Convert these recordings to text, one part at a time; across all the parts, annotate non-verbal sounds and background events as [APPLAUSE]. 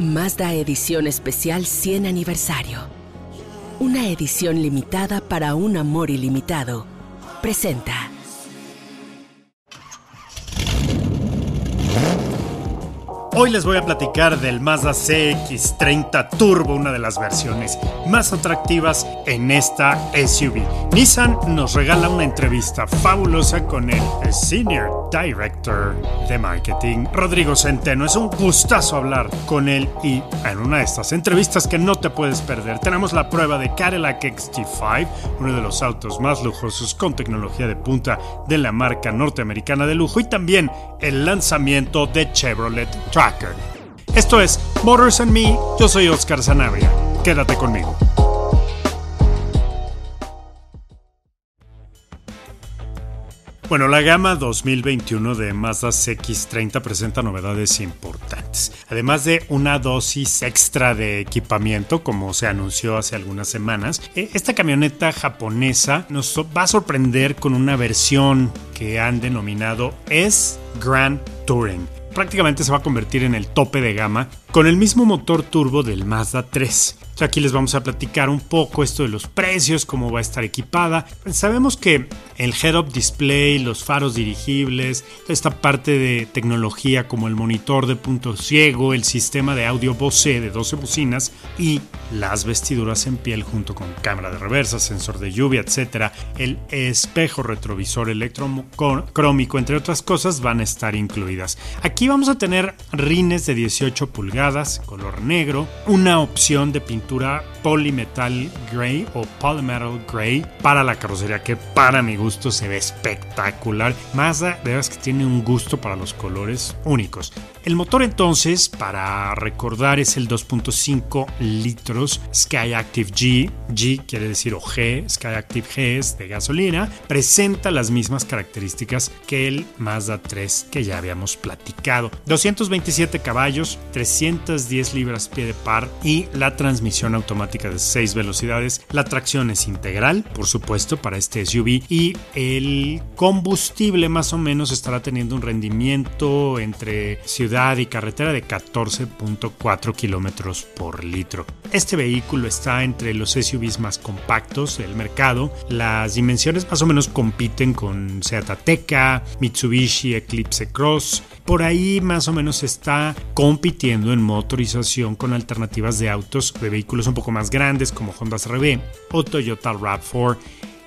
Mazda Edición Especial 100 Aniversario. Una edición limitada para un amor ilimitado. Presenta. Hoy les voy a platicar del Mazda CX30 Turbo, una de las versiones más atractivas en esta SUV. Nissan nos regala una entrevista fabulosa con el Senior Director de Marketing, Rodrigo Centeno. Es un gustazo hablar con él y en una de estas entrevistas que no te puedes perder tenemos la prueba de Cadillac XT5, uno de los autos más lujosos con tecnología de punta de la marca norteamericana de lujo y también el lanzamiento de Chevrolet Esto es Motors and Me, yo soy Oscar Sanabria. Quédate conmigo. Bueno, la gama 2021 de Mazda CX30 presenta novedades importantes. Además de una dosis extra de equipamiento, como se anunció hace algunas semanas, e, esta camioneta japonesa nos va a sorprender con una versión que han denominado S Grand Touring prácticamente se va a convertir en el tope de gama con el mismo motor turbo del Mazda 3. Aquí les vamos a platicar un poco esto de los precios, cómo va a estar equipada. Sabemos que el head-up display, los faros dirigibles, esta parte de tecnología como el monitor de punto ciego, el sistema de audio Bose de 12 bocinas y las vestiduras en piel junto con cámara de reversa, sensor de lluvia, etc. El espejo retrovisor electrocrómico, entre otras cosas, van a estar incluidas. Aquí vamos a tener rines de 18 pulgadas, color negro, una opción de pintura pintura Polymetal Gray o Polymetal Gray para la carrocería que para mi gusto se ve espectacular. Mazda de verdad que tiene un gusto para los colores únicos. El motor entonces, para recordar, es el 2.5 litros Sky Active G. G quiere decir o G, Sky Active G es de gasolina. Presenta las mismas características que el Mazda 3 que ya habíamos platicado. 227 caballos, 310 libras pie de par y la transmisión automática de 6 velocidades. La tracción es integral, por supuesto, para este SUV y el combustible más o menos estará teniendo un rendimiento entre ciudad y carretera de 14.4 kilómetros por litro. Este vehículo está entre los SUVs más compactos del mercado. Las dimensiones más o menos compiten con Seat Ateca, Mitsubishi Eclipse Cross. Por ahí más o menos está compitiendo en motorización con alternativas de autos de vehículos un poco más grandes como Honda CR-V o Toyota RAV4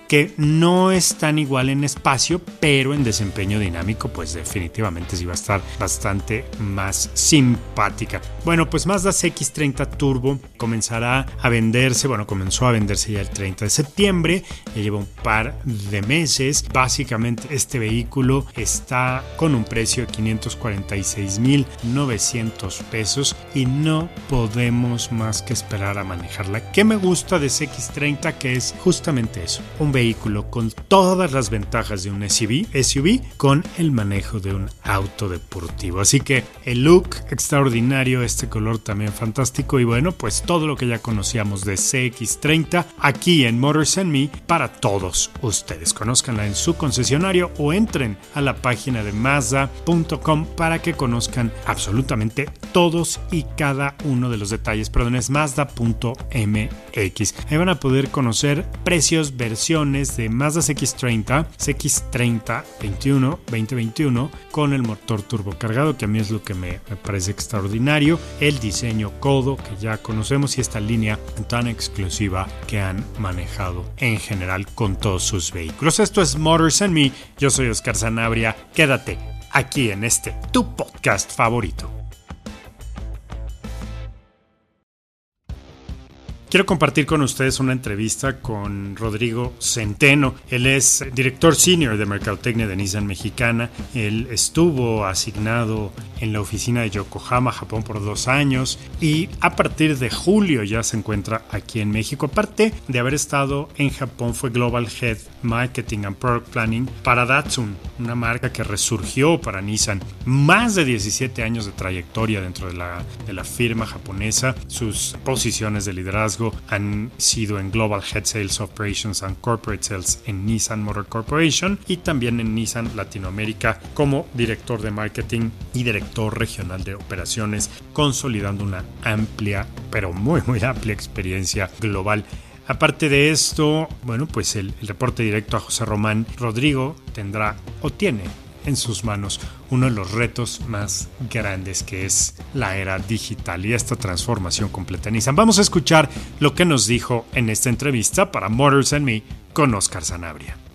que no es tan igual en espacio, pero en desempeño dinámico, pues definitivamente sí va a estar bastante más simpática. Bueno, pues Mazda CX30 Turbo comenzará a venderse, bueno, comenzó a venderse ya el 30 de septiembre, ya lleva un par de meses. Básicamente este vehículo está con un precio de 546.900 pesos y no podemos más que esperar a manejarla. ¿Qué me gusta de CX30? Que es justamente eso, un vehículo con todas las ventajas de un SUV, SUV con el manejo de un auto deportivo. Así que el look extraordinario, este color también fantástico y bueno, pues todo lo que ya conocíamos de CX30 aquí en Motors and Me para todos ustedes. Conozcanla en su concesionario o entren a la página de Mazda.com para que conozcan absolutamente todos y cada uno de los detalles. Perdón, es Mazda.mx. Ahí van a poder conocer precios, versiones, de Mazda CX30, CX30 21 2021 con el motor turbocargado, que a mí es lo que me, me parece extraordinario, el diseño codo que ya conocemos y esta línea tan exclusiva que han manejado en general con todos sus vehículos. Esto es Motors and Me, yo soy Oscar Sanabria, quédate aquí en este tu podcast favorito. Quiero compartir con ustedes una entrevista con Rodrigo Centeno. Él es director senior de Mercadotecnia de Nissan Mexicana. Él estuvo asignado en la oficina de Yokohama, Japón, por dos años y a partir de julio ya se encuentra aquí en México. Aparte de haber estado en Japón, fue Global Head Marketing and Product Planning para Datsun, una marca que resurgió para Nissan. Más de 17 años de trayectoria dentro de la, de la firma japonesa. Sus posiciones de liderazgo han sido en Global Head Sales Operations and Corporate Sales en Nissan Motor Corporation y también en Nissan Latinoamérica como director de marketing y director regional de operaciones, consolidando una amplia, pero muy, muy amplia experiencia global. Aparte de esto, bueno, pues el, el, reporte directo a José Román Rodrigo tendrá o tiene en sus manos uno de los retos más grandes que es la era digital y esta transformación completa en Nissan. Vamos a escuchar lo que nos dijo en esta entrevista para Motors and Me con Oscar Sanabria.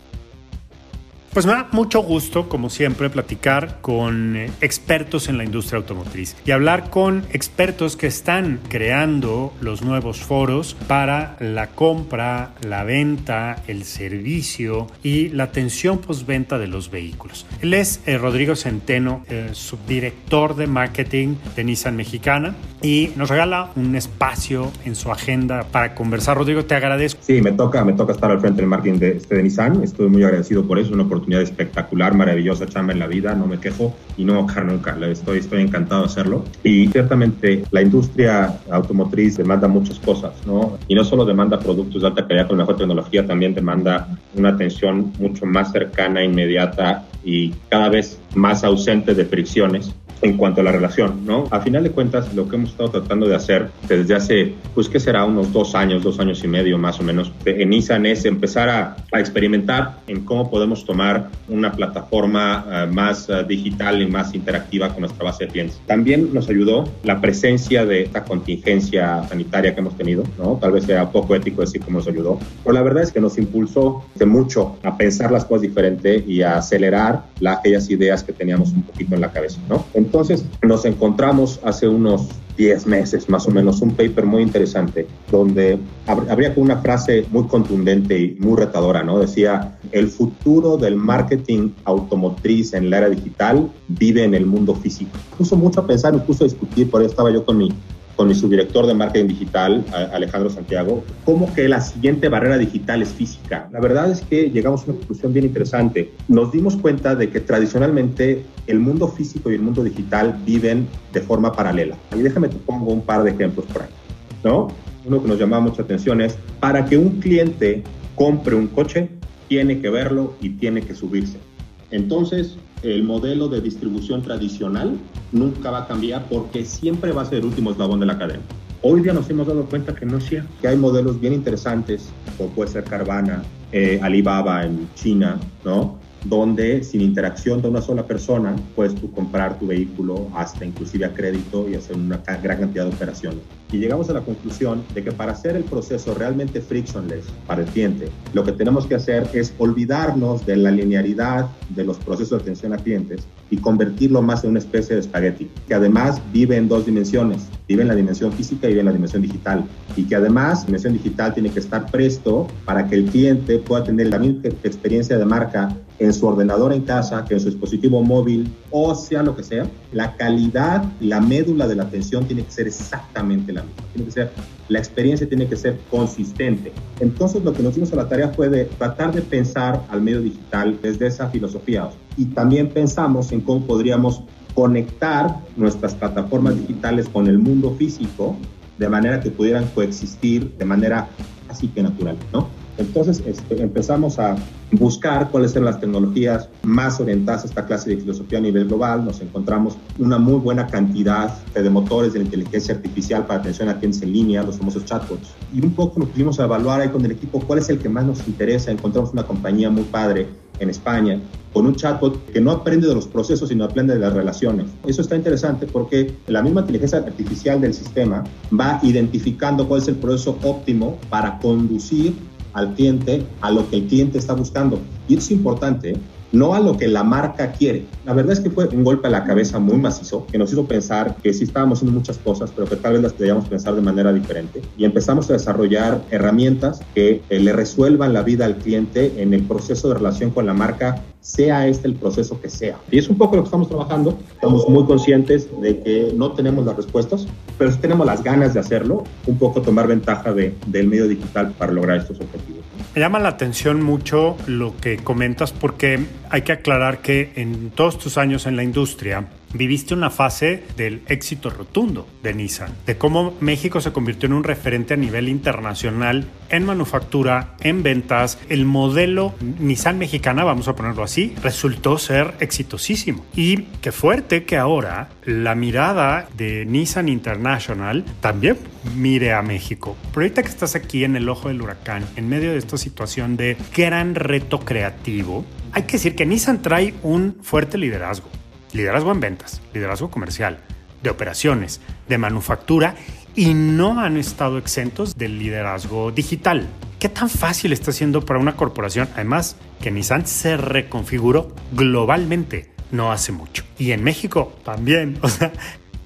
Pues me da mucho gusto, como siempre, platicar con eh, expertos en la industria automotriz y hablar con expertos que están creando los nuevos foros para la compra, la venta, el servicio y la atención postventa de los vehículos. Él es eh, Rodrigo Centeno, subdirector de marketing de Nissan Mexicana y nos regala un espacio en su agenda para conversar. Rodrigo, te agradezco. Sí, me toca, me toca estar al frente del marketing de, este, de Nissan. Estoy muy agradecido por eso, una oportunidad espectacular, maravillosa chamba en la vida, no me quejo y no me nunca, estoy, estoy encantado de hacerlo. Y ciertamente la industria automotriz demanda muchas cosas, ¿no? Y no solo demanda productos de alta calidad con mejor tecnología, también demanda una atención mucho más cercana, inmediata y cada vez más ausente de fricciones en cuanto a la relación, ¿no? A final de cuentas, lo que hemos estado tratando de hacer desde hace, pues, que será unos dos años, dos años y medio más o menos, en Nissan es empezar a, a experimentar en cómo podemos tomar una plataforma uh, más uh, digital y más interactiva con nuestra base de clientes. También nos ayudó la presencia de esta contingencia sanitaria que hemos tenido, ¿no? Tal vez sea poco ético decir cómo nos ayudó, pero la verdad es que nos impulsó de mucho a pensar las cosas diferente y a acelerar la, aquellas ideas que teníamos un poquito en la cabeza, ¿no? Entonces nos encontramos hace unos 10 meses más o menos un paper muy interesante donde habría una frase muy contundente y muy retadora, ¿no? Decía, el futuro del marketing automotriz en la era digital vive en el mundo físico. Puso mucho a pensar, me puso a discutir, por eso estaba yo con mi con mi subdirector de marketing digital, Alejandro Santiago, cómo que la siguiente barrera digital es física. La verdad es que llegamos a una conclusión bien interesante. Nos dimos cuenta de que tradicionalmente el mundo físico y el mundo digital viven de forma paralela. Y déjame te pongo un par de ejemplos por ahí. ¿no? Uno que nos llamaba mucha atención es, para que un cliente compre un coche, tiene que verlo y tiene que subirse. Entonces, el modelo de distribución tradicional nunca va a cambiar porque siempre va a ser el último eslabón de la cadena. Hoy día nos hemos dado cuenta que no es cierto, que hay modelos bien interesantes, como puede ser Carvana, eh, Alibaba en China, ¿no? Donde sin interacción de una sola persona puedes tú comprar tu vehículo hasta inclusive a crédito y hacer una gran cantidad de operaciones. Y llegamos a la conclusión de que para hacer el proceso realmente frictionless para el cliente, lo que tenemos que hacer es olvidarnos de la linealidad de los procesos de atención a clientes y convertirlo más en una especie de espagueti, que además vive en dos dimensiones, vive en la dimensión física y vive en la dimensión digital, y que además la dimensión digital tiene que estar presto para que el cliente pueda tener la misma experiencia de marca en su ordenador en casa, que en su dispositivo móvil, o sea lo que sea, la calidad, la médula de la atención tiene que ser exactamente la misma. Tiene que ser, la experiencia tiene que ser consistente. Entonces lo que nos dimos a la tarea fue de tratar de pensar al medio digital desde esa filosofía. Y también pensamos en cómo podríamos conectar nuestras plataformas digitales con el mundo físico de manera que pudieran coexistir de manera así que natural, ¿no? Entonces este, empezamos a buscar cuáles eran las tecnologías más orientadas a esta clase de filosofía a nivel global. Nos encontramos una muy buena cantidad de motores de inteligencia artificial para atención a clientes en línea, los famosos chatbots. Y un poco nos pusimos a evaluar ahí con el equipo cuál es el que más nos interesa. Encontramos una compañía muy padre en España con un chatbot que no aprende de los procesos, sino aprende de las relaciones. Eso está interesante porque la misma inteligencia artificial del sistema va identificando cuál es el proceso óptimo para conducir al cliente a lo que el cliente está buscando. Y es importante no a lo que la marca quiere. La verdad es que fue un golpe a la cabeza muy macizo que nos hizo pensar que sí estábamos haciendo muchas cosas, pero que tal vez las debíamos pensar de manera diferente. Y empezamos a desarrollar herramientas que eh, le resuelvan la vida al cliente en el proceso de relación con la marca sea este el proceso que sea. Y es un poco lo que estamos trabajando. Estamos muy conscientes de que no tenemos las respuestas, pero sí tenemos las ganas de hacerlo, un poco tomar ventaja de, del medio digital para lograr estos objetivos. Me llama la atención mucho lo que comentas porque hay que aclarar que en todos tus años en la industria, viviste una fase del éxito rotundo de Nissan, de cómo México se convirtió en un referente a nivel internacional en manufactura, en ventas. El modelo Nissan mexicana, vamos a ponerlo así, resultó ser exitosísimo. Y qué fuerte que ahora la mirada de Nissan International también mire a México. Pero ahorita que estás aquí en el ojo del huracán, en medio de esta situación de gran reto creativo, hay que decir que Nissan trae un fuerte liderazgo liderazgo en ventas, liderazgo comercial, de operaciones, de manufactura y no han estado exentos del liderazgo digital. ¿Qué tan fácil está siendo para una corporación? Además, que Nissan se reconfiguró globalmente no hace mucho. Y en México también. [LAUGHS] O sea,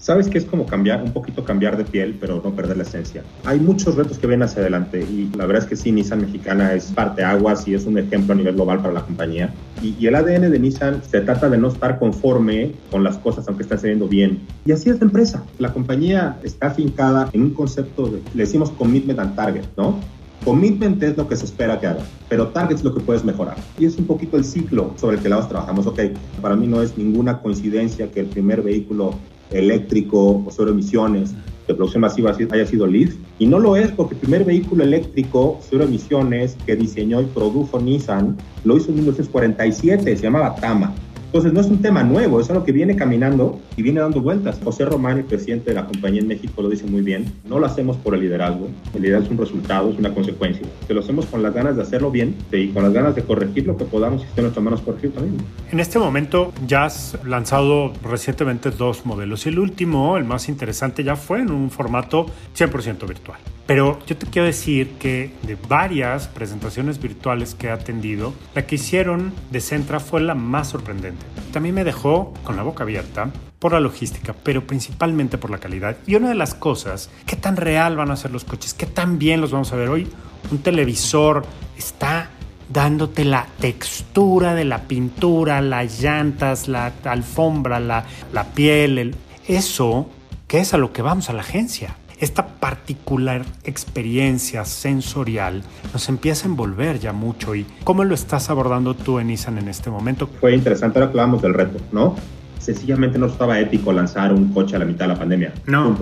sabes que es como cambiar, un poquito cambiar de piel, pero no perder la esencia. Hay muchos retos que ven hacia adelante y la verdad es que sí, Nissan mexicana es parte aguas y es un ejemplo a nivel global para la compañía. Y, el ADN de Nissan se trata de no estar conforme con las cosas aunque estén saliendo bien. Y así es la empresa. La compañía está afincada en un concepto, de, le decimos commitment and target, ¿no? Commitment es lo que se espera que haga, pero target es lo que puedes mejorar. Y es un poquito el ciclo sobre el que lados trabajamos. Ok, para mí no es ninguna coincidencia que el primer vehículo eléctrico o cero emisiones de producción masiva haya sido LEED. Y no lo es porque el primer vehículo eléctrico cero emisiones que diseñó y produjo Nissan lo hizo en 1947, se llamaba Tama. Entonces no es un tema nuevo, es algo que viene caminando y viene dando vueltas. José Román, el presidente de la compañía en México, lo dice muy bien. No lo hacemos por el liderazgo. El liderazgo es un resultado, es una consecuencia. Que lo hacemos con las ganas de hacerlo bien y con las ganas de corregir lo que podamos y esté en nuestras manos corregir también. En este momento ya has lanzado recientemente dos modelos y el último, el más interesante, ya fue en un formato 100% virtual. Pero yo te quiero decir que de varias presentaciones virtuales que he atendido, la que hicieron de Centra fue la más sorprendente. También me dejó con la boca abierta por la logística, pero principalmente por la calidad. Y una de las cosas, qué tan real van a ser los coches, qué tan bien los vamos a ver hoy. Un televisor está dándote la textura de la pintura, las llantas, la alfombra, la, piel, el, eso que es a lo que vamos a la agencia esta particular experiencia sensorial nos empieza a envolver ya mucho. ¿Y cómo lo estás abordando tú en Nissan en este momento? Fue interesante, ahora hablamos del reto, ¿no? Sencillamente no estaba ético lanzar un coche a la mitad de la pandemia. No.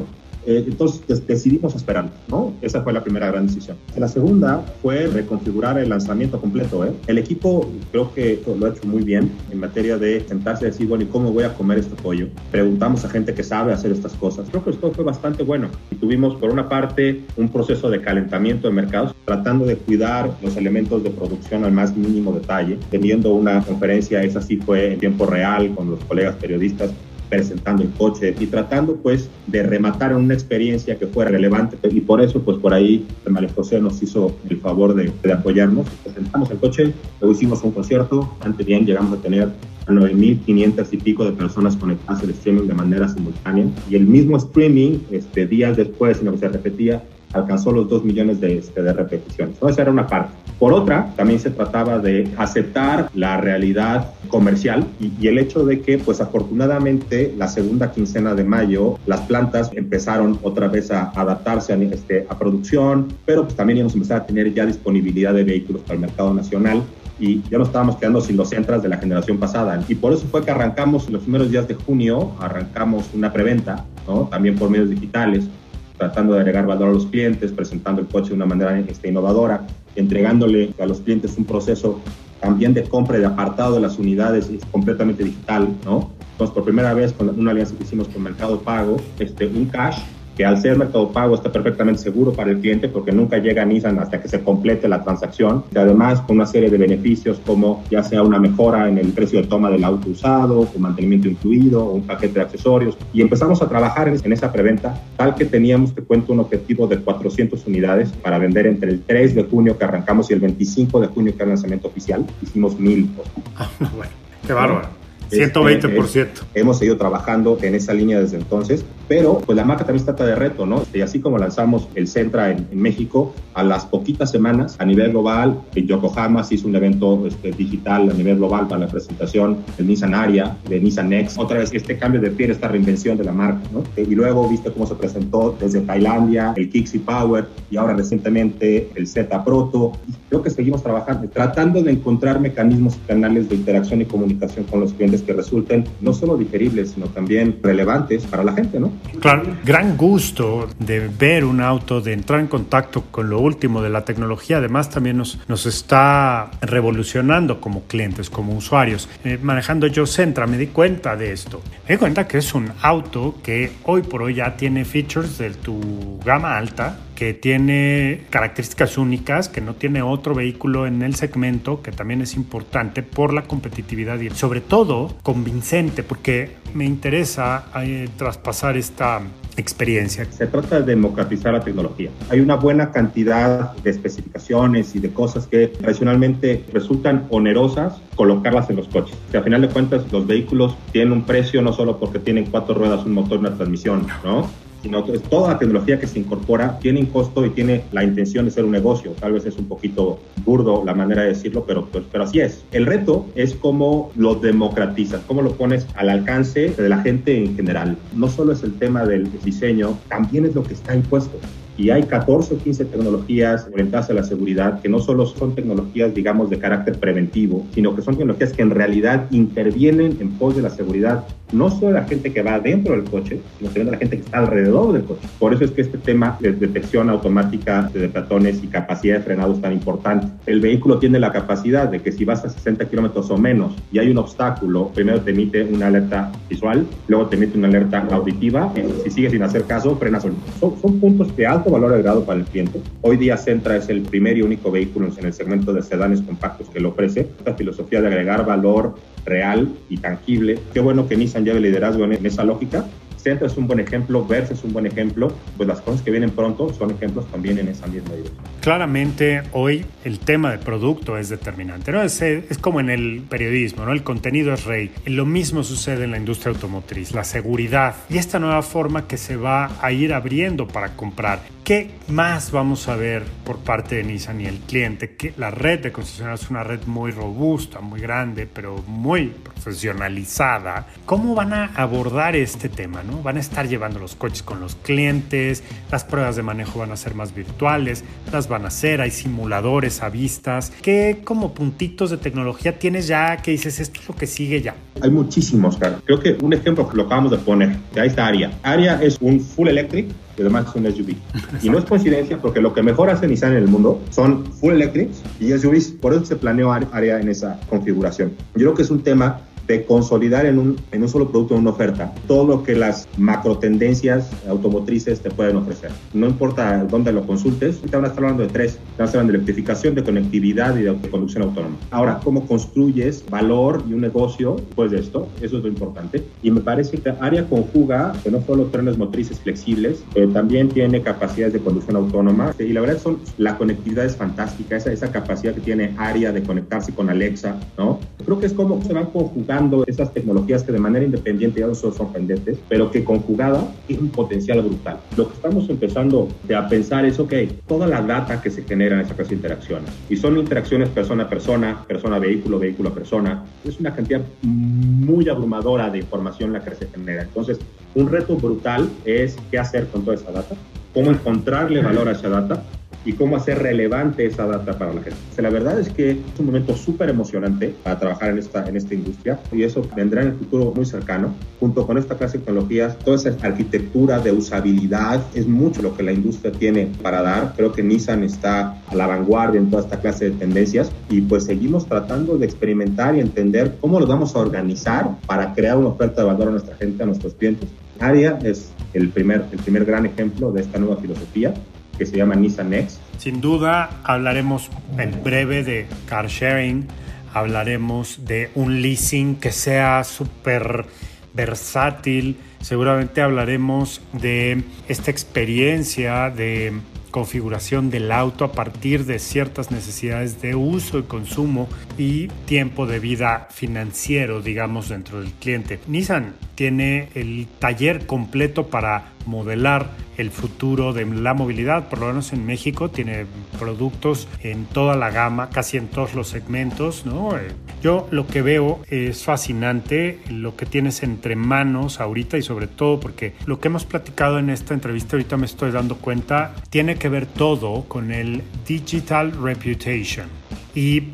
Eh, entonces decidimos esperar, ¿no? Esa fue la primera gran decisión. La segunda fue reconfigurar el lanzamiento completo. ¿eh? El equipo creo que lo ha hecho muy bien en materia de sentarse y decir, bueno, ¿y cómo voy a comer este pollo? Preguntamos a gente que sabe hacer estas cosas. Creo que esto fue bastante bueno. Y tuvimos, por una parte, un proceso de calentamiento de mercados, tratando de cuidar los elementos de producción al más mínimo detalle, teniendo una conferencia, esa sí fue en tiempo real con los colegas periodistas, presentando el coche y tratando pues de rematar una experiencia que fuera relevante. Y por eso pues por ahí María José nos hizo el favor de, de apoyarnos, presentamos el coche, luego hicimos un concierto, antes bien llegamos a tener a 9.500 y pico de personas conectadas al streaming de manera simultánea. Y el mismo streaming este, días después, sino que se repetía, alcanzó los 2 millones de, este, de repeticiones. Esa era una parte. Por otra, también se trataba de aceptar la realidad comercial y, el hecho de que, pues afortunadamente, la segunda quincena de mayo, las plantas empezaron otra vez a adaptarse a, este, a producción, pero pues también íbamos a empezar a tener ya disponibilidad de vehículos para el mercado nacional y ya nos estábamos quedando sin los centras de la generación pasada. Y por eso fue que arrancamos en los primeros días de junio, arrancamos una preventa, ¿no? también por medios digitales, tratando de agregar valor a los clientes, presentando el coche de una manera este, innovadora, entregándole a los clientes un proceso también de compra y de apartado de las unidades completamente digital, ¿no? Entonces, por primera vez, con una alianza que hicimos con Mercado Pago, este, un cash que al ser Mercado Pago está perfectamente seguro para el cliente porque nunca llega a Nissan hasta que se complete la transacción. Y además con una serie de beneficios como ya sea una mejora en el precio de toma del auto usado, con mantenimiento incluido, o un paquete de accesorios. Y empezamos a trabajar en, esa preventa, tal que teníamos, te cuento, un objetivo de 400 unidades para vender entre el 3 de junio que arrancamos y el 25 de junio que era el lanzamiento oficial. Hicimos mil. [LAUGHS] Ah, bueno, qué bárbaro. 120%. hemos seguido trabajando en esa línea desde entonces, pero pues la marca también trata de reto, ¿no? Y así como lanzamos el Centra en, México, a las poquitas semanas a nivel global, en Yokohama se hizo un evento este, digital a nivel global para la presentación del Nissan Aria, de Nissan Next. Otra vez este cambio de piel, esta reinvención de la marca, ¿no? Y luego viste cómo se presentó desde Tailandia el Kixi Power y ahora recientemente el Z Proto. creo que seguimos trabajando, tratando de encontrar mecanismos y canales de interacción y comunicación con los clientes que resulten no solo digeribles, sino también relevantes para la gente, ¿no? Claro, gran gusto de ver un auto, de entrar en contacto con lo último de la tecnología, además también nos, nos está revolucionando como clientes, como usuarios. Eh, manejando yo Centra me di cuenta de esto. Me di cuenta que es un auto que hoy por hoy ya tiene features de tu gama alta, que tiene características únicas, que no tiene otro vehículo en el segmento, que también es importante por la competitividad y sobre todo convincente, porque me interesa eh, traspasar esta experiencia. Se trata de democratizar la tecnología. Hay una buena cantidad de especificaciones y de cosas que tradicionalmente resultan onerosas colocarlas en los coches. Que a final de cuentas los vehículos tienen un precio no solo porque tienen cuatro ruedas, un motor una transmisión, ¿no? Sino toda la tecnología que se incorpora tiene un costo y tiene la intención de ser un negocio. Tal vez es un poquito burdo la manera de decirlo, pero, pues, pero así es. El reto es cómo lo democratizas, cómo lo pones al alcance de la gente en general. No solo es el tema del diseño, también es lo que está impuesto. Y hay 14 o 15 tecnologías orientadas a la seguridad que no solo son tecnologías, digamos, de carácter preventivo, sino que son tecnologías que en realidad intervienen en pos de la seguridad, no solo la gente que va dentro del coche, sino también la gente que está alrededor del coche. Por eso es que este tema de detección automática de peatones y capacidad de frenado es tan importante. El vehículo tiene la capacidad de que si vas a 60 kilómetros o menos y hay un obstáculo, primero te emite una alerta visual, luego te emite una alerta auditiva, si sigues sin hacer caso, frenas solito. Son, son puntos de alto valor agregado para el cliente. Hoy día Centra es el primer y único vehículo en el segmento de sedanes compactos que lo ofrece. Esta filosofía de agregar valor real y tangible. Qué bueno que Nissan lleve liderazgo en esa lógica Centro es un buen ejemplo, Versa es un buen ejemplo, pues las cosas que vienen pronto son ejemplos también en esa misma dirección. Claramente hoy el tema de producto es determinante, ¿no? Es, es como en el periodismo, ¿no? El contenido es rey. Lo mismo sucede en la industria automotriz, la seguridad y esta nueva forma que se va a ir abriendo para comprar. ¿Qué más vamos a ver por parte de Nissan y el cliente? Que la red de concesionarios es una red muy robusta, muy grande, pero muy profesionalizada. ¿Cómo van a abordar este tema? ¿no? Van a estar llevando los coches con los clientes, las pruebas de manejo van a ser más virtuales, las van a hacer, hay simuladores a vistas. ¿Qué como puntitos de tecnología tienes ya que dices esto es lo que sigue ya? Hay muchísimos, claro. Creo que un ejemplo que lo acabamos de poner, ahí está Aria. Aria es un full electric y además es un SUV. Y no es coincidencia porque lo que mejor hace Nissan en el mundo son full electrics y SUVs. Por eso se planeó área en esa configuración. Yo creo que es un tema de consolidar en un, en un solo producto, en una oferta, todo lo que las macro tendencias automotrices te pueden ofrecer. No importa dónde lo consultes, ahorita van a estar hablando de tres, están hablando de electrificación, de conectividad y de conducción autónoma. Ahora, ¿cómo construyes valor y un negocio después de esto? Eso es lo importante. Y me parece que área conjuga que no solo trenes motrices flexibles, pero también tiene capacidades de conducción autónoma. Y la verdad son, la conectividad es fantástica, esa, esa capacidad que tiene área de conectarse con Alexa, ¿no? Creo que es como se van conjugando esas tecnologías que de manera independiente ya no son sorprendentes, pero que conjugada tiene un potencial brutal. Lo que estamos empezando a pensar es, ok, toda la data que se genera en esa clase de interacciones, y son interacciones persona a persona, persona a vehículo, vehículo a persona, es una cantidad muy abrumadora de información la que se genera. Entonces, un reto brutal es qué hacer con toda esa data, cómo encontrarle valor a esa data y cómo hacer relevante esa data para la gente. La verdad es que es un momento súper emocionante para trabajar en esta, en esta industria y eso vendrá en el futuro muy cercano. Junto con esta clase de tecnologías, toda esa arquitectura de usabilidad es mucho lo que la industria tiene para dar. Creo que Nissan está a la vanguardia en toda esta clase de tendencias y pues seguimos tratando de experimentar y entender cómo lo vamos a organizar para crear una oferta de valor a nuestra gente, a nuestros clientes. Aria es el primer, el primer gran ejemplo de esta nueva filosofía que se llama Nissan Next. Sin duda hablaremos en breve de car sharing, hablaremos de un leasing que sea súper versátil, seguramente hablaremos de esta experiencia de configuración del auto a partir de ciertas necesidades de uso y consumo y tiempo de vida financiero, digamos, dentro del cliente. Nissan tiene el taller completo para modelar el futuro de la movilidad, por lo menos en México, tiene productos en toda la gama, casi en todos los segmentos, ¿no? Eh, yo lo que veo es fascinante lo que tienes entre manos ahorita y sobre todo porque lo que hemos platicado en esta entrevista ahorita me estoy dando cuenta tiene que ver todo con el digital reputation y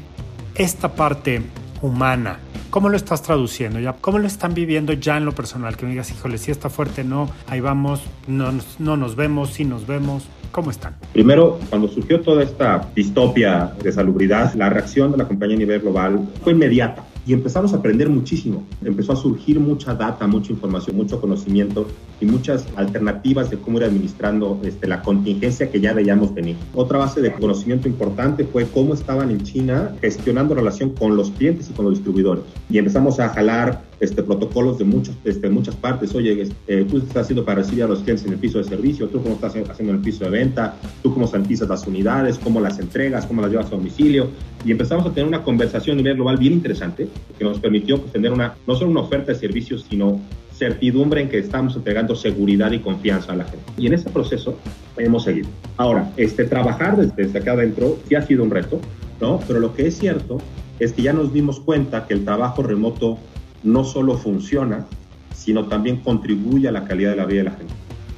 esta parte humana ¿Cómo lo estás traduciendo ya? ¿Cómo lo están viviendo ya en lo personal? Que me digas, híjole, si está fuerte, no, ahí vamos, no, no nos vemos, sí nos vemos. ¿Cómo están? Primero, cuando surgió toda esta distopia de salubridad, la reacción de la compañía a nivel global fue inmediata y empezamos a aprender muchísimo. Empezó a surgir mucha data, mucha información, mucho conocimiento y muchas alternativas de cómo ir administrando este, la contingencia que ya veíamos venir. Otra base de conocimiento importante fue cómo estaban en China gestionando relación con los clientes y con los distribuidores. Y empezamos a jalar este, protocolos de muchos, este, muchas partes. Oye, este, tú estás haciendo para recibir a los clientes en el piso de servicio, tú cómo estás haciendo en el piso de venta, tú cómo sanitizas las unidades, cómo las entregas, cómo las llevas a domicilio. Y empezamos a tener una conversación a nivel global bien interesante que nos permitió pues, tener una, no solo una oferta de servicios, sino certidumbre en que estamos entregando seguridad y confianza a la gente. Y en ese proceso hemos seguido. Ahora, este, trabajar desde, desde acá adentro sí ha sido un reto, ¿no? Pero lo que es cierto es que ya nos dimos cuenta que el trabajo remoto no solo funciona, sino también contribuye a la calidad de la vida de la gente.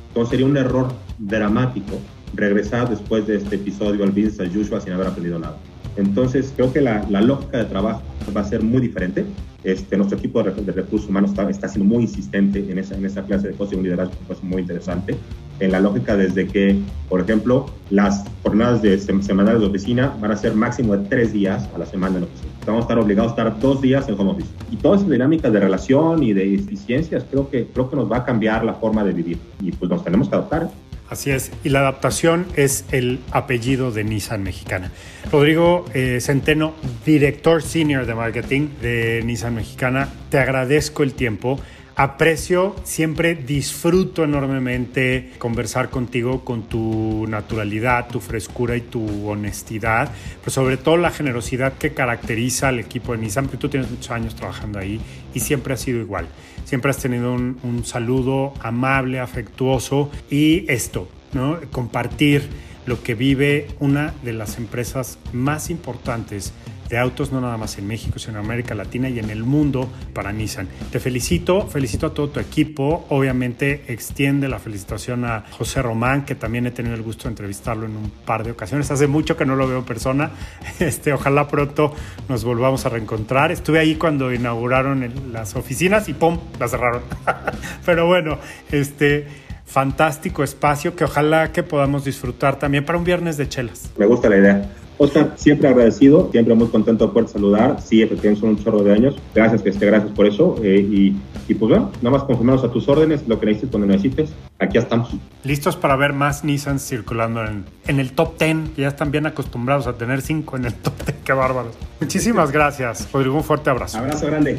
Entonces sería un error dramático regresar después de este episodio al business as usual sin haber aprendido nada. Entonces creo que la, la lógica de trabajo va a ser muy diferente. Este, nuestro equipo de, recursos humanos está, está, siendo muy insistente en esa, en esa clase de cosas y un liderazgo pues, muy interesante. En la lógica desde que, por ejemplo, las jornadas de semanales de oficina van a ser máximo de tres días a la semana en oficina. Vamos a estar obligados a estar dos días en home office. Y todas esas dinámicas de relación y de eficiencias creo que, creo que nos va a cambiar la forma de vivir. Y pues nos tenemos que adaptar. Así es, y la adaptación es el apellido de Nissan Mexicana. Rodrigo eh, Centeno, director senior de marketing de Nissan Mexicana, te agradezco el tiempo. Aprecio, siempre disfruto enormemente conversar contigo con tu naturalidad, tu frescura y tu honestidad, pero sobre todo la generosidad que caracteriza al equipo de Nissan, porque tú tienes muchos años trabajando ahí y siempre ha sido igual. Siempre has tenido un, un saludo amable, afectuoso y esto, ¿no? Compartir lo que vive una de las empresas más importantes de autos, no nada más en México, sino en América Latina y en el mundo para Nissan. Te felicito, felicito a todo tu equipo. Obviamente extiende la felicitación a José Román, que también he tenido el gusto de entrevistarlo en un par de ocasiones. Hace mucho que no lo veo en persona. [LAUGHS] Este, ojalá pronto nos volvamos a reencontrar. Estuve ahí cuando inauguraron las oficinas y ¡pum! las cerraron. [LAUGHS] Pero bueno, este fantástico espacio que ojalá que podamos disfrutar también para un viernes de chelas. Me gusta la idea. Oscar, siempre agradecido, siempre muy contento de poder saludar. Sí, efectivamente son un chorro de años. Gracias, que esté, gracias por eso. Eh, y, y, pues bueno, nada más conformarnos a tus órdenes, lo que necesites cuando necesites. Aquí estamos. Listos para ver más Nissan circulando en, en el top 10, que ya están bien acostumbrados a tener 5 en el top 10. Qué bárbaros. Muchísimas [LAUGHS] gracias, Rodrigo. Un fuerte abrazo. Abrazo grande.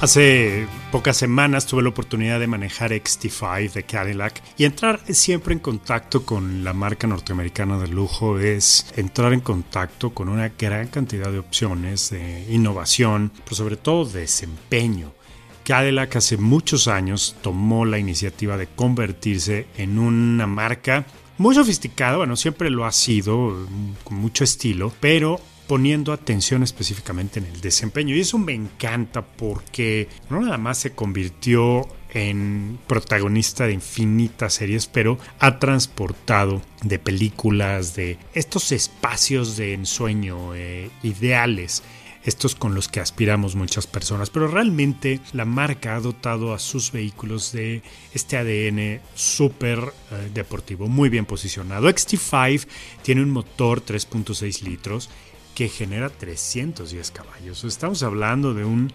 Hace pocas semanas tuve la oportunidad de manejar XT5 de Cadillac y entrar siempre en contacto con la marca norteamericana de lujo es entrar en contacto con una gran cantidad de opciones de innovación, pero sobre todo desempeño. Cadillac hace muchos años tomó la iniciativa de convertirse en una marca muy sofisticada, bueno, siempre lo ha sido, con mucho estilo, pero poniendo atención específicamente en el desempeño. Y eso me encanta porque no nada más se convirtió en protagonista de infinitas series, pero ha transportado de películas, de estos espacios de ensueño eh, ideales estos con los que aspiramos muchas personas, pero realmente la marca ha dotado a sus vehículos de este ADN súper eh, deportivo, muy bien posicionado. XT5 tiene un motor 3.6 litros que genera 310 caballos. Estamos hablando de un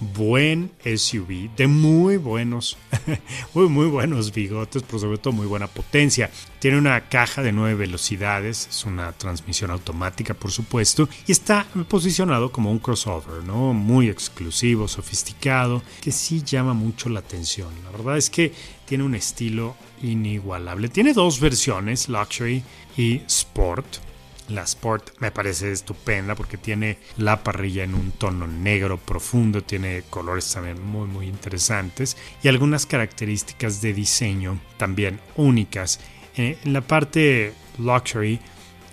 buen SUV, de muy buenos, [LAUGHS] muy, muy buenos bigotes, pero sobre todo muy buena potencia. Tiene una caja de 9 velocidades, es una transmisión automática, por supuesto, y está posicionado como un crossover, ¿no? Muy exclusivo, sofisticado, que sí llama mucho la atención. La verdad es que tiene un estilo inigualable. Tiene dos versiones, Luxury y Sport la Sport me parece estupenda porque tiene la parrilla en un tono negro profundo, tiene colores también muy muy interesantes y algunas características de diseño también únicas. Eh, en la parte Luxury,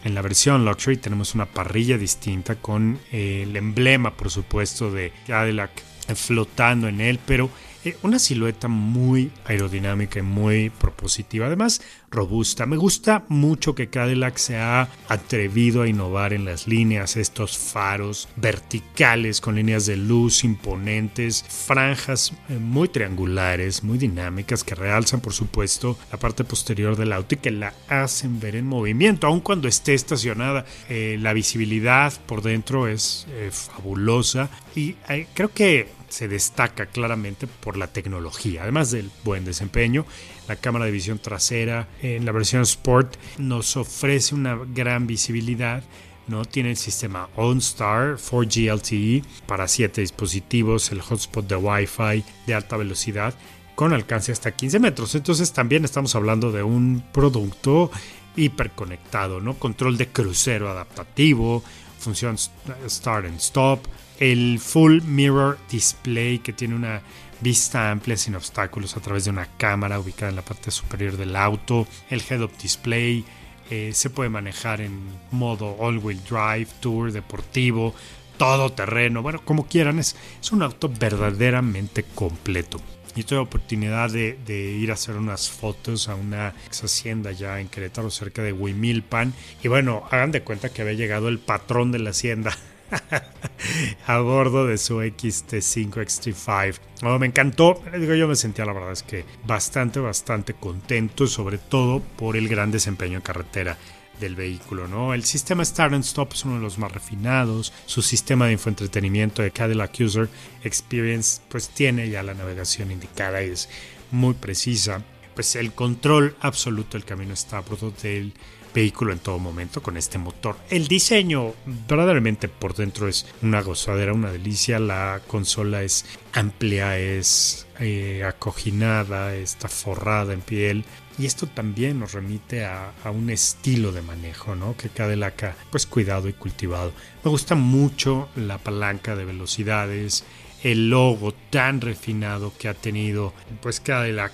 en la versión Luxury tenemos una parrilla distinta con eh, el emblema por supuesto de Cadillac flotando en él, pero eh, una silueta muy aerodinámica y muy propositiva, además robusta. Me gusta mucho que Cadillac se ha atrevido a innovar en las líneas, estos faros verticales con líneas de luz imponentes, franjas eh, muy triangulares, muy dinámicas que realzan por supuesto la parte posterior del auto y que la hacen ver en movimiento, aun cuando esté estacionada. Eh, la visibilidad por dentro es fabulosa y creo que se destaca claramente por la tecnología, además del buen desempeño. La cámara de visión trasera en la versión Sport nos ofrece una gran visibilidad. ¿no? Tiene el sistema OnStar 4G LTE para 7 dispositivos, el hotspot de Wi-Fi de alta velocidad con alcance hasta 15 metros. Entonces también estamos hablando de un producto hiperconectado, ¿no? Control de crucero adaptativo, función start and stop, el Full Mirror Display que tiene una vista amplia sin obstáculos a través de una cámara ubicada en la parte superior del auto, el Head-Up Display, eh, se puede manejar en modo all-wheel drive, tour, deportivo, todo terreno, bueno, como quieran, es, un auto verdaderamente completo. Y tuve oportunidad de, de, ir a hacer unas fotos a una ex hacienda ya en Querétaro, cerca de Huimilpan. Y bueno, hagan de cuenta que había llegado el patrón de la hacienda [LAUGHS] [LAUGHS] a bordo de su XT5 XT5. me encantó, digo, yo me sentía la verdad es que bastante, bastante contento, sobre todo por el gran desempeño en carretera del vehículo, ¿no? El sistema Start and Stop es uno de los más refinados, su sistema de infoentretenimiento de Cadillac User Experience pues tiene ya la navegación indicada y es muy precisa. Pues el control absoluto del camino está a bordo del vehículo en todo momento con este motor. El diseño verdaderamente por dentro es una gozadera, una delicia. La consola es amplia, es eh, acoginada, está forrada en piel. Y esto también nos remite a, un estilo de manejo, ¿no? Que Cadillac ha pues cuidado y cultivado. Me gusta mucho la palanca de velocidades, el logo tan refinado que ha tenido pues Cadillac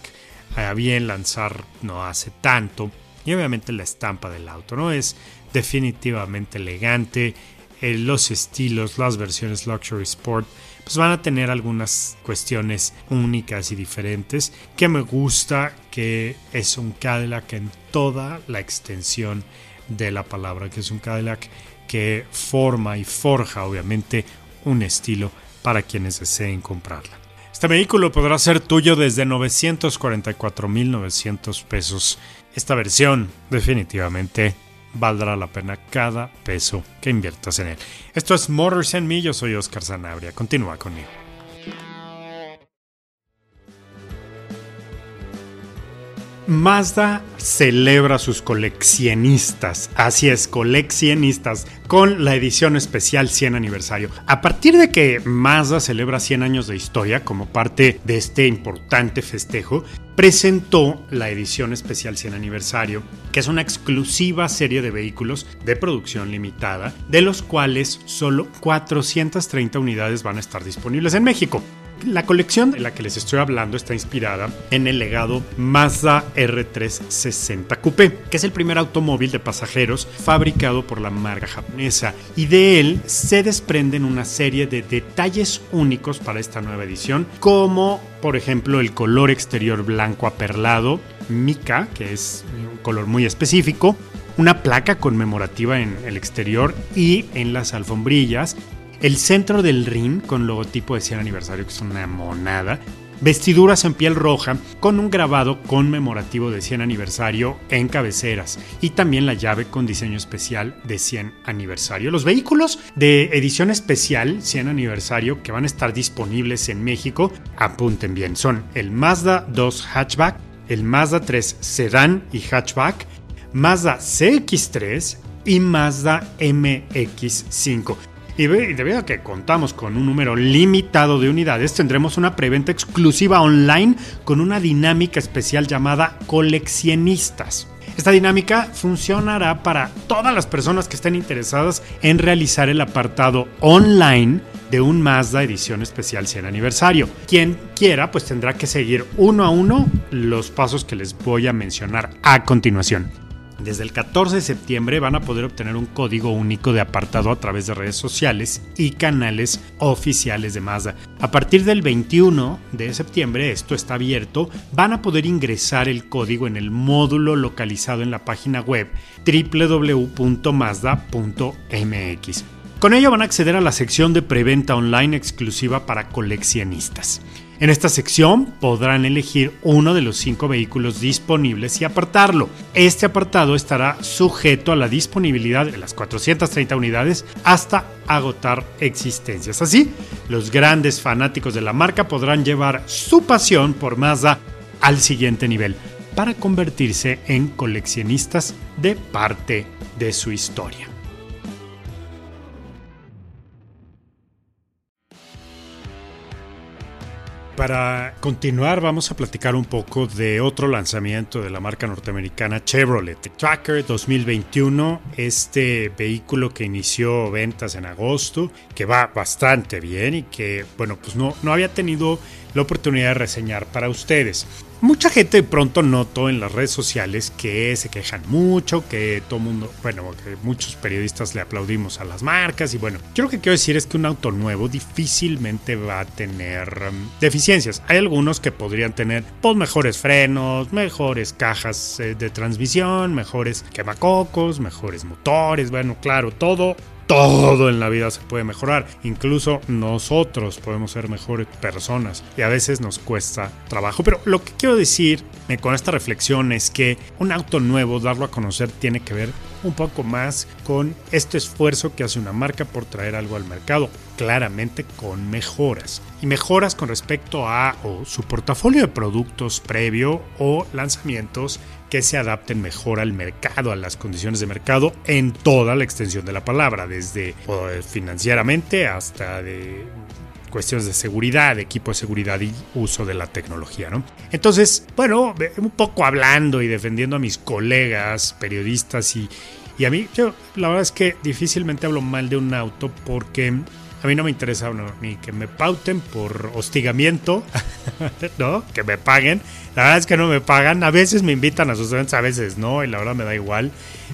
a bien lanzar no hace tanto y obviamente la estampa del auto, ¿no? Es definitivamente elegante. Eh, los estilos, las versiones Luxury Sport, pues van a tener algunas cuestiones únicas y diferentes. Que me gusta que es un Cadillac en toda la extensión de la palabra, que es un Cadillac que forma y forja obviamente un estilo para quienes deseen comprarla. Este vehículo podrá ser tuyo desde 944.900 pesos esta versión definitivamente valdrá la pena cada peso que inviertas en él. Esto es Motors en Me, yo soy Oscar Zanabria. Continúa conmigo. Mazda celebra a sus coleccionistas, así es, coleccionistas, con la edición especial 100 aniversario. A partir de que Mazda celebra 100 años de historia como parte de este importante festejo, presentó la edición especial 100 aniversario, que es una exclusiva serie de vehículos de producción limitada, de los cuales solo 430 unidades van a estar disponibles en México. La colección de la que les estoy hablando está inspirada en el legado Mazda R360 Coupé, que es el primer automóvil de pasajeros fabricado por la marca japonesa, y de él se desprenden una serie de detalles únicos para esta nueva edición, como por ejemplo el color exterior blanco aperlado, Mika, que es un color muy específico, una placa conmemorativa en el exterior y en las alfombrillas, el centro del ring con logotipo de 100 aniversario, que es una monada, vestiduras en piel roja con un grabado conmemorativo de 100 aniversario en cabeceras y también la llave con diseño especial de 100 aniversario. Los vehículos de edición especial 100 aniversario que van a estar disponibles en México, apunten bien, son el Mazda 2 hatchback, el Mazda 3 sedán y hatchback, Mazda CX3 y Mazda MX5. Y debido a que contamos con un número limitado de unidades, tendremos una preventa exclusiva online con una dinámica especial llamada coleccionistas. Esta dinámica funcionará para todas las personas que estén interesadas en realizar el apartado online de un Mazda edición especial 100 aniversario. Quien quiera pues tendrá que seguir uno a uno los pasos que les voy a mencionar a continuación. Desde el 14 de septiembre van a poder obtener un código único de apartado a través de redes sociales y canales oficiales de Mazda. A partir del 21 de septiembre, esto está abierto, van a poder ingresar el código en el módulo localizado en la página web www.mazda.mx. Con ello van a acceder a la sección de preventa online exclusiva para coleccionistas. En esta sección podrán elegir uno de los cinco vehículos disponibles y apartarlo. Este apartado estará sujeto a la disponibilidad de las 430 unidades hasta agotar existencias. Así, los grandes fanáticos de la marca podrán llevar su pasión por Mazda al siguiente nivel para convertirse en coleccionistas de parte de su historia. Para continuar vamos a platicar un poco de otro lanzamiento de la marca norteamericana Chevrolet Tracker 2021, este vehículo que inició ventas en agosto, que va bastante bien y que bueno pues no, no había tenido la oportunidad de reseñar para ustedes. Mucha gente de pronto notó en las redes sociales que se quejan mucho, que todo mundo, bueno, que muchos periodistas le aplaudimos a las marcas y bueno, yo lo que quiero decir es que un auto nuevo difícilmente va a tener um, deficiencias. Hay algunos que podrían tener pues, mejores frenos, mejores cajas eh, de transmisión, mejores quemacocos, mejores motores, bueno, claro, todo todo en la vida se puede mejorar. Incluso nosotros podemos ser mejores personas y a veces nos cuesta trabajo. Pero lo que quiero decir eh, con esta reflexión es que un auto nuevo, darlo a conocer, tiene que ver un poco más con este esfuerzo que hace una marca por traer algo al mercado, claramente con mejoras. Y mejoras con respecto a su portafolio de productos previo o lanzamientos que se adapten mejor al mercado, a las condiciones de mercado en toda la extensión de la palabra, desde financieramente hasta de cuestiones de seguridad, de equipo de seguridad y uso de la tecnología, ¿no? Entonces, bueno, un poco hablando y defendiendo a mis colegas periodistas y, y a mí, yo la verdad es que difícilmente hablo mal de un auto porque a mí no me interesa ni que me pauten por hostigamiento, [LAUGHS] ¿no? Que me paguen. La verdad es que no me pagan. A veces me invitan a sus eventos, a veces no, y la verdad me da igual.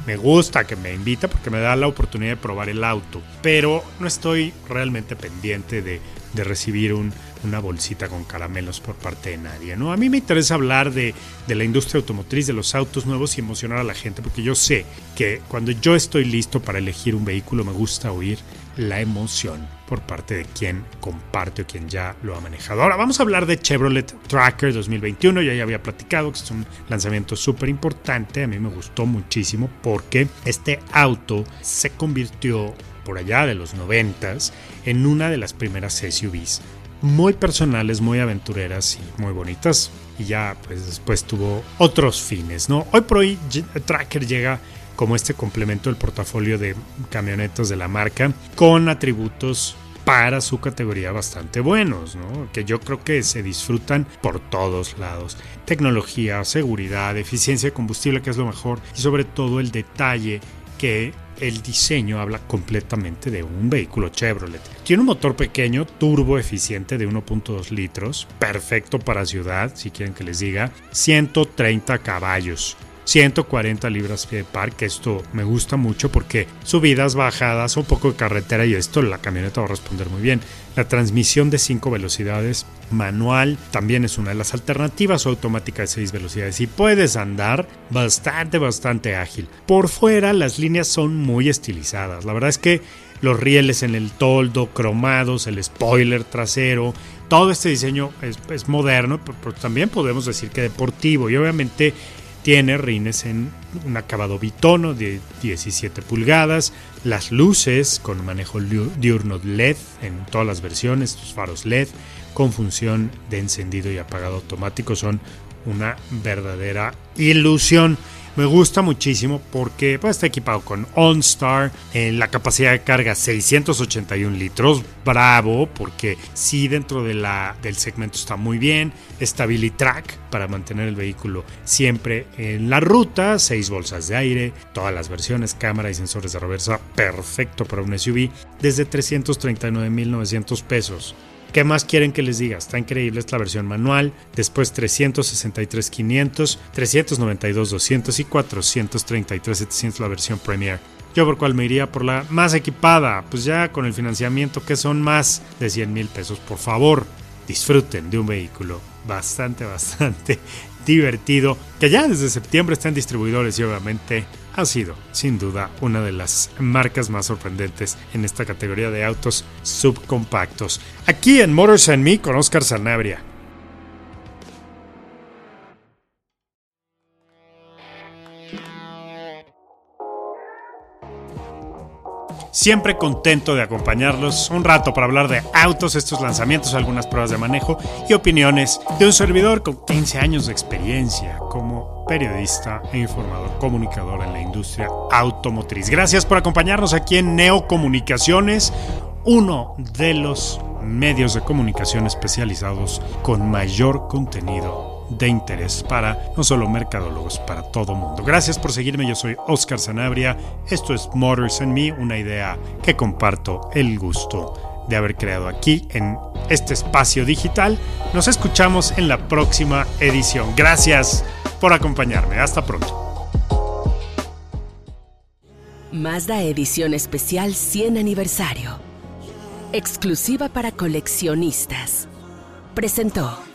Me gusta que me invita porque me da la oportunidad de probar el auto. Pero no estoy realmente pendiente de, recibir una bolsita con caramelos por parte de nadie. ¿no? A mí me interesa hablar de, de la industria automotriz, de los autos nuevos y emocionar a la gente, porque yo sé que cuando yo estoy listo para elegir un vehículo me gusta oír la emoción por parte de quien comparte o quien ya lo ha manejado. Ahora vamos a hablar de Chevrolet Tracker 2021. Ya, ya había platicado que es un lanzamiento súper importante. A mí me gustó muchísimo porque este auto se convirtió por allá de los 90 en una de las primeras SUVs muy personales, muy aventureras y muy bonitas. Y ya pues después tuvo otros fines, ¿no? Hoy por hoy Tracker llega como este complemento del portafolio de camionetas de la marca con atributos para su categoría bastante buenos, ¿no? que yo creo que se disfrutan por todos lados. Tecnología, seguridad, eficiencia de combustible, que es lo mejor, y sobre todo el detalle que el diseño habla completamente de un vehículo Chevrolet. Tiene un motor pequeño, turbo eficiente de 1.2 litros, perfecto para ciudad, si quieren que les diga, 130 caballos. 140 libras pie de par, que esto me gusta mucho porque subidas, bajadas, un poco de carretera y esto la camioneta va a responder muy bien. La transmisión de 5 velocidades manual también es una de las alternativas o automática de 6 velocidades y puedes andar bastante, bastante ágil. Por fuera las líneas son muy estilizadas. La verdad es que los rieles en el toldo, cromados, el spoiler trasero, todo este diseño es, moderno, pero también podemos decir que deportivo y obviamente tiene rines en un acabado bitono de 17 pulgadas, las luces con manejo diurno LED en todas las versiones, los faros LED con función de encendido y apagado automático son una verdadera ilusión. Me gusta muchísimo porque pues, está equipado con OnStar, en la capacidad de carga 681 litros, bravo, porque sí dentro de la, del segmento está muy bien, Track para mantener el vehículo siempre en la ruta, 6 bolsas de aire, todas las versiones, cámara y sensores de reversa, perfecto para un SUV, desde 339.900 pesos. ¿Qué más quieren que les diga? Está increíble esta versión manual, después 363 500, 392 200 y 433 700 la versión Premier. Yo por cuál me iría por la más equipada, pues ya con el financiamiento que son más de 100 mil pesos, por favor, disfruten de un vehículo bastante, bastante divertido, que ya desde septiembre está en distribuidores y obviamente ha sido, sin duda, una de las marcas más sorprendentes en esta categoría de autos subcompactos. Aquí en Motors and Me con Oscar Sanabria. Siempre contento de acompañarlos un rato para hablar de autos, estos lanzamientos, algunas pruebas de manejo y opiniones de un servidor con 15 años de experiencia como periodista e informador comunicador en la industria automotriz. Gracias por acompañarnos aquí en Neocomunicaciones, uno de los medios de comunicación especializados con mayor contenido de interés para no solo mercadólogos, para todo mundo. Gracias por seguirme, yo soy Oscar Sanabria, esto es Motors and Me, una idea que comparto el gusto de haber creado aquí en este espacio digital. Nos escuchamos en la próxima edición. Gracias por acompañarme, hasta pronto. Mazda Edición Especial 100 Aniversario. Exclusiva para coleccionistas. Presentó.